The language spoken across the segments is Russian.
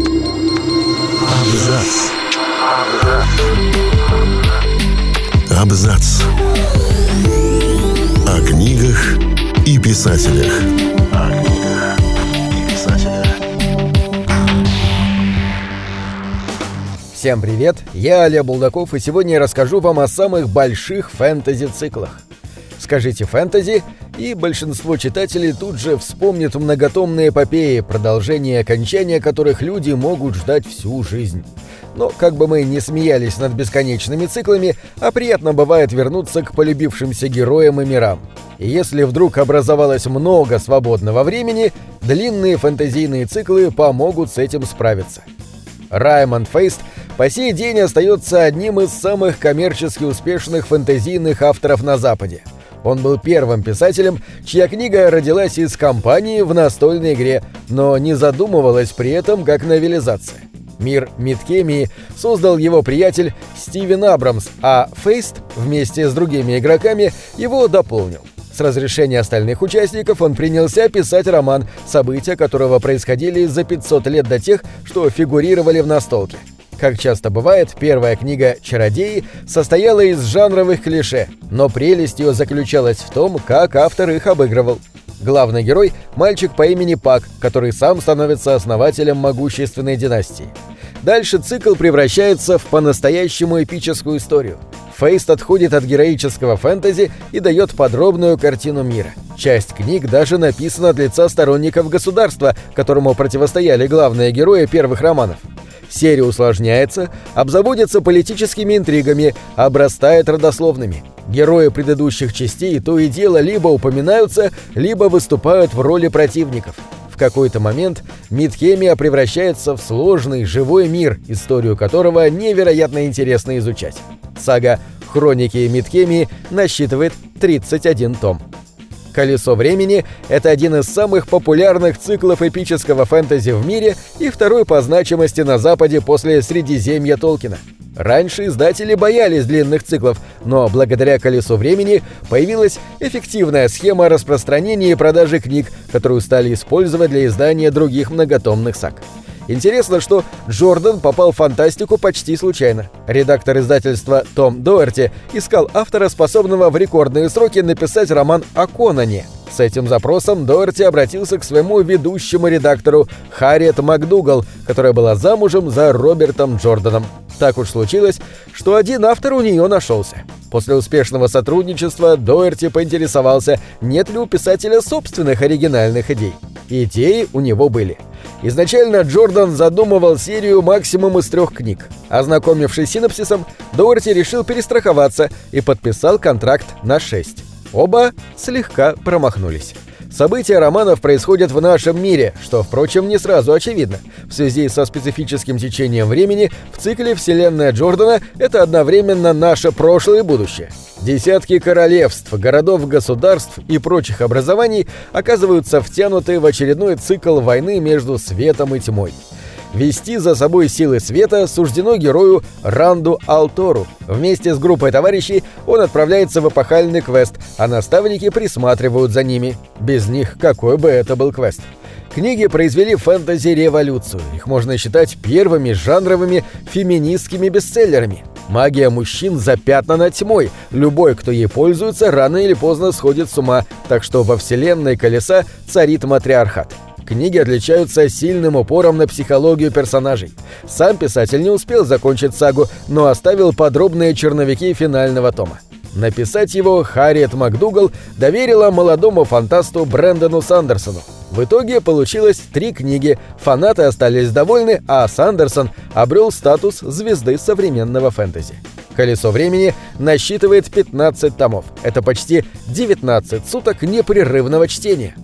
Абзац. Абзац. О книгах и писателях. О книгах и писателях. Всем привет, я Олег Булдаков, и сегодня я расскажу вам о самых больших фэнтези-циклах. Скажите «фэнтези», и большинство читателей тут же вспомнит многотомные эпопеи, продолжение и окончания которых люди могут ждать всю жизнь. Но как бы мы ни смеялись над бесконечными циклами, а приятно бывает вернуться к полюбившимся героям и мирам. И если вдруг образовалось много свободного времени, длинные фэнтезийные циклы помогут с этим справиться. Раймонд Фейст по сей день остается одним из самых коммерчески успешных фэнтезийных авторов на Западе – он был первым писателем, чья книга родилась из кампании в настольной игре, но не задумывалась при этом как новелизация. Мир Мидкемии создал его приятель Стивен Абрамс, а Фейст вместе с другими игроками его дополнил. С разрешения остальных участников он принялся писать роман, события которого происходили за 500 лет до тех, что фигурировали в настолке. Как часто бывает, первая книга «Чародеи» состояла из жанровых клише, но прелесть ее заключалась в том, как автор их обыгрывал. Главный герой – мальчик по имени Пак, который сам становится основателем могущественной династии. Дальше цикл превращается в по-настоящему эпическую историю. Фейст отходит от героического фэнтези и дает подробную картину мира. Часть книг даже написана от лица сторонников государства, которому противостояли главные герои первых романов. Серия усложняется, обзаводится политическими интригами, обрастает родословными. Герои предыдущих частей то и дело либо упоминаются, либо выступают в роли противников. В какой-то момент Мидхемия превращается в сложный, живой мир, историю которого невероятно интересно изучать. Сага «Хроники Мидхемии» насчитывает 31 том. «Колесо времени» — это один из самых популярных циклов эпического фэнтези в мире и второй по значимости на Западе после «Средиземья Толкина». Раньше издатели боялись длинных циклов, но благодаря «Колесу времени» появилась эффективная схема распространения и продажи книг, которую стали использовать для издания других многотомных саг. Интересно, что Джордан попал в фантастику почти случайно. Редактор издательства Том Доерти искал автора, способного в рекордные сроки написать роман о Конане. С этим запросом Доерти обратился к своему ведущему редактору Харриет МакДугал, которая была замужем за Робертом Джорданом. Так уж случилось, что один автор у нее нашелся. После успешного сотрудничества Доерти поинтересовался, нет ли у писателя собственных оригинальных идей. Идеи у него были – Изначально Джордан задумывал серию максимум из трех книг. Ознакомившись синопсисом, Доуэрти решил перестраховаться и подписал контракт на шесть. Оба слегка промахнулись. События романов происходят в нашем мире, что, впрочем, не сразу очевидно. В связи со специфическим течением времени в цикле «Вселенная Джордана» это одновременно наше прошлое и будущее. Десятки королевств, городов-государств и прочих образований оказываются втянуты в очередной цикл войны между светом и тьмой. Вести за собой силы света суждено герою Ранду Алтору. Вместе с группой товарищей он отправляется в эпохальный квест, а наставники присматривают за ними. Без них какой бы это был квест. Книги произвели фэнтези-революцию. Их можно считать первыми жанровыми феминистскими бестселлерами. Магия мужчин запятнана тьмой. Любой, кто ей пользуется, рано или поздно сходит с ума, так что во вселенной колеса царит матриархат. Книги отличаются сильным упором на психологию персонажей. Сам писатель не успел закончить сагу, но оставил подробные черновики финального тома. Написать его Харриет МакДугал доверила молодому фантасту Брэндону Сандерсону. В итоге получилось три книги, фанаты остались довольны, а Сандерсон обрел статус звезды современного фэнтези. «Колесо времени» насчитывает 15 томов. Это почти 19 суток непрерывного чтения.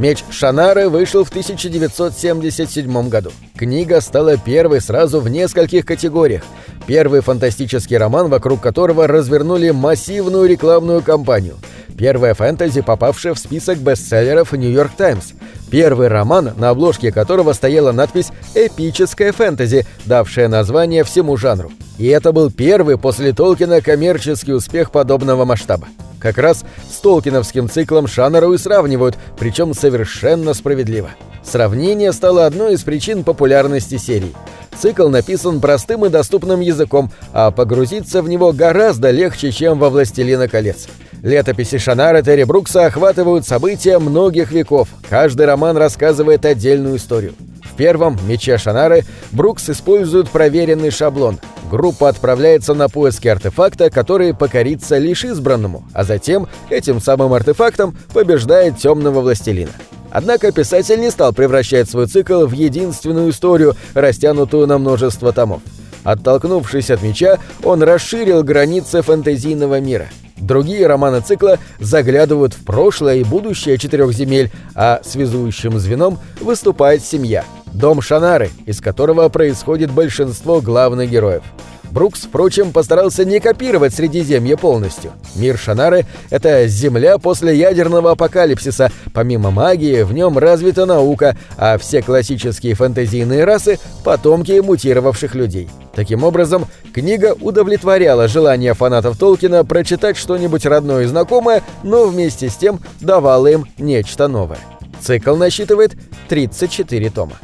«Меч Шанары» вышел в 1977 году. Книга стала первой сразу в нескольких категориях. Первый фантастический роман, вокруг которого развернули массивную рекламную кампанию – Первая фэнтези, попавшая в список бестселлеров «Нью-Йорк Таймс». Первый роман, на обложке которого стояла надпись «Эпическая фэнтези», давшая название всему жанру. И это был первый после Толкина коммерческий успех подобного масштаба. Как раз с Толкиновским циклом Шаннеру и сравнивают, причем совершенно справедливо. Сравнение стало одной из причин популярности серии. Цикл написан простым и доступным языком, а погрузиться в него гораздо легче, чем во «Властелина колец». Летописи Шанара Терри Брукса охватывают события многих веков. Каждый роман рассказывает отдельную историю. Первом «Мече Шанары» Брукс использует проверенный шаблон. Группа отправляется на поиски артефакта, который покорится лишь избранному, а затем этим самым артефактом побеждает темного властелина. Однако писатель не стал превращать свой цикл в единственную историю, растянутую на множество томов. Оттолкнувшись от меча, он расширил границы фэнтезийного мира. Другие романы цикла заглядывают в прошлое и будущее четырех земель, а связующим звеном выступает семья – дом Шанары, из которого происходит большинство главных героев. Брукс, впрочем, постарался не копировать Средиземье полностью. Мир Шанары — это земля после ядерного апокалипсиса. Помимо магии, в нем развита наука, а все классические фэнтезийные расы — потомки мутировавших людей. Таким образом, книга удовлетворяла желание фанатов Толкина прочитать что-нибудь родное и знакомое, но вместе с тем давала им нечто новое. Цикл насчитывает 34 тома.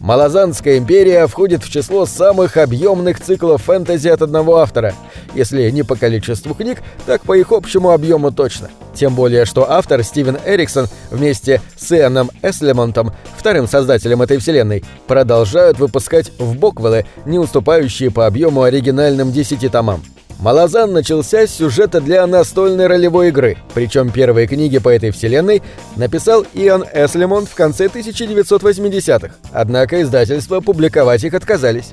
Малазанская империя входит в число самых объемных циклов фэнтези от одного автора. Если не по количеству книг, так по их общему объему точно. Тем более, что автор Стивен Эриксон вместе с Ианом Эслемонтом, вторым создателем этой вселенной, продолжают выпускать в Боквеллы, не уступающие по объему оригинальным десяти томам. Малазан начался с сюжета для настольной ролевой игры, причем первые книги по этой вселенной написал Иоанн Эслимонт в конце 1980-х, однако издательства публиковать их отказались.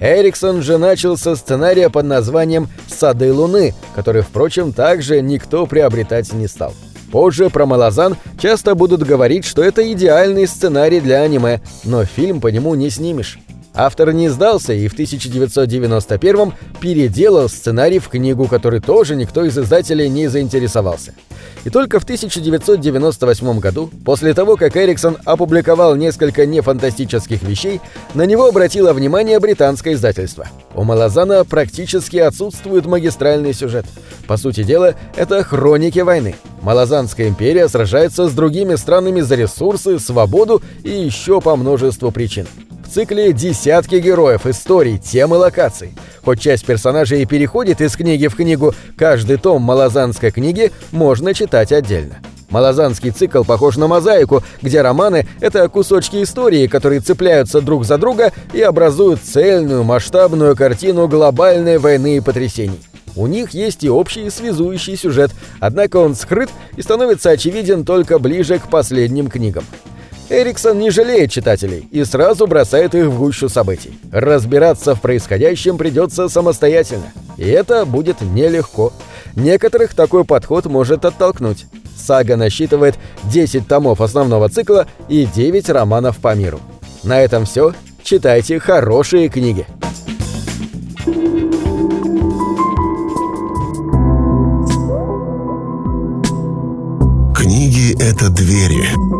Эриксон же начал со сценария под названием «Сады Луны», который, впрочем, также никто приобретать не стал. Позже про Малазан часто будут говорить, что это идеальный сценарий для аниме, но фильм по нему не снимешь. Автор не сдался и в 1991 переделал сценарий в книгу, который тоже никто из издателей не заинтересовался. И только в 1998 году, после того, как Эриксон опубликовал несколько нефантастических вещей, на него обратило внимание британское издательство. У Малазана практически отсутствует магистральный сюжет. По сути дела, это хроники войны. Малазанская империя сражается с другими странами за ресурсы, свободу и еще по множеству причин. Цикле десятки героев, историй, тем и локаций. Хоть часть персонажей и переходит из книги в книгу, каждый том малазанской книги можно читать отдельно. Малазанский цикл похож на мозаику, где романы — это кусочки истории, которые цепляются друг за друга и образуют цельную масштабную картину глобальной войны и потрясений. У них есть и общий связующий сюжет, однако он скрыт и становится очевиден только ближе к последним книгам. Эриксон не жалеет читателей и сразу бросает их в гущу событий. Разбираться в происходящем придется самостоятельно, и это будет нелегко. Некоторых такой подход может оттолкнуть. Сага насчитывает 10 томов основного цикла и 9 романов по миру. На этом все. Читайте хорошие книги. Книги — это двери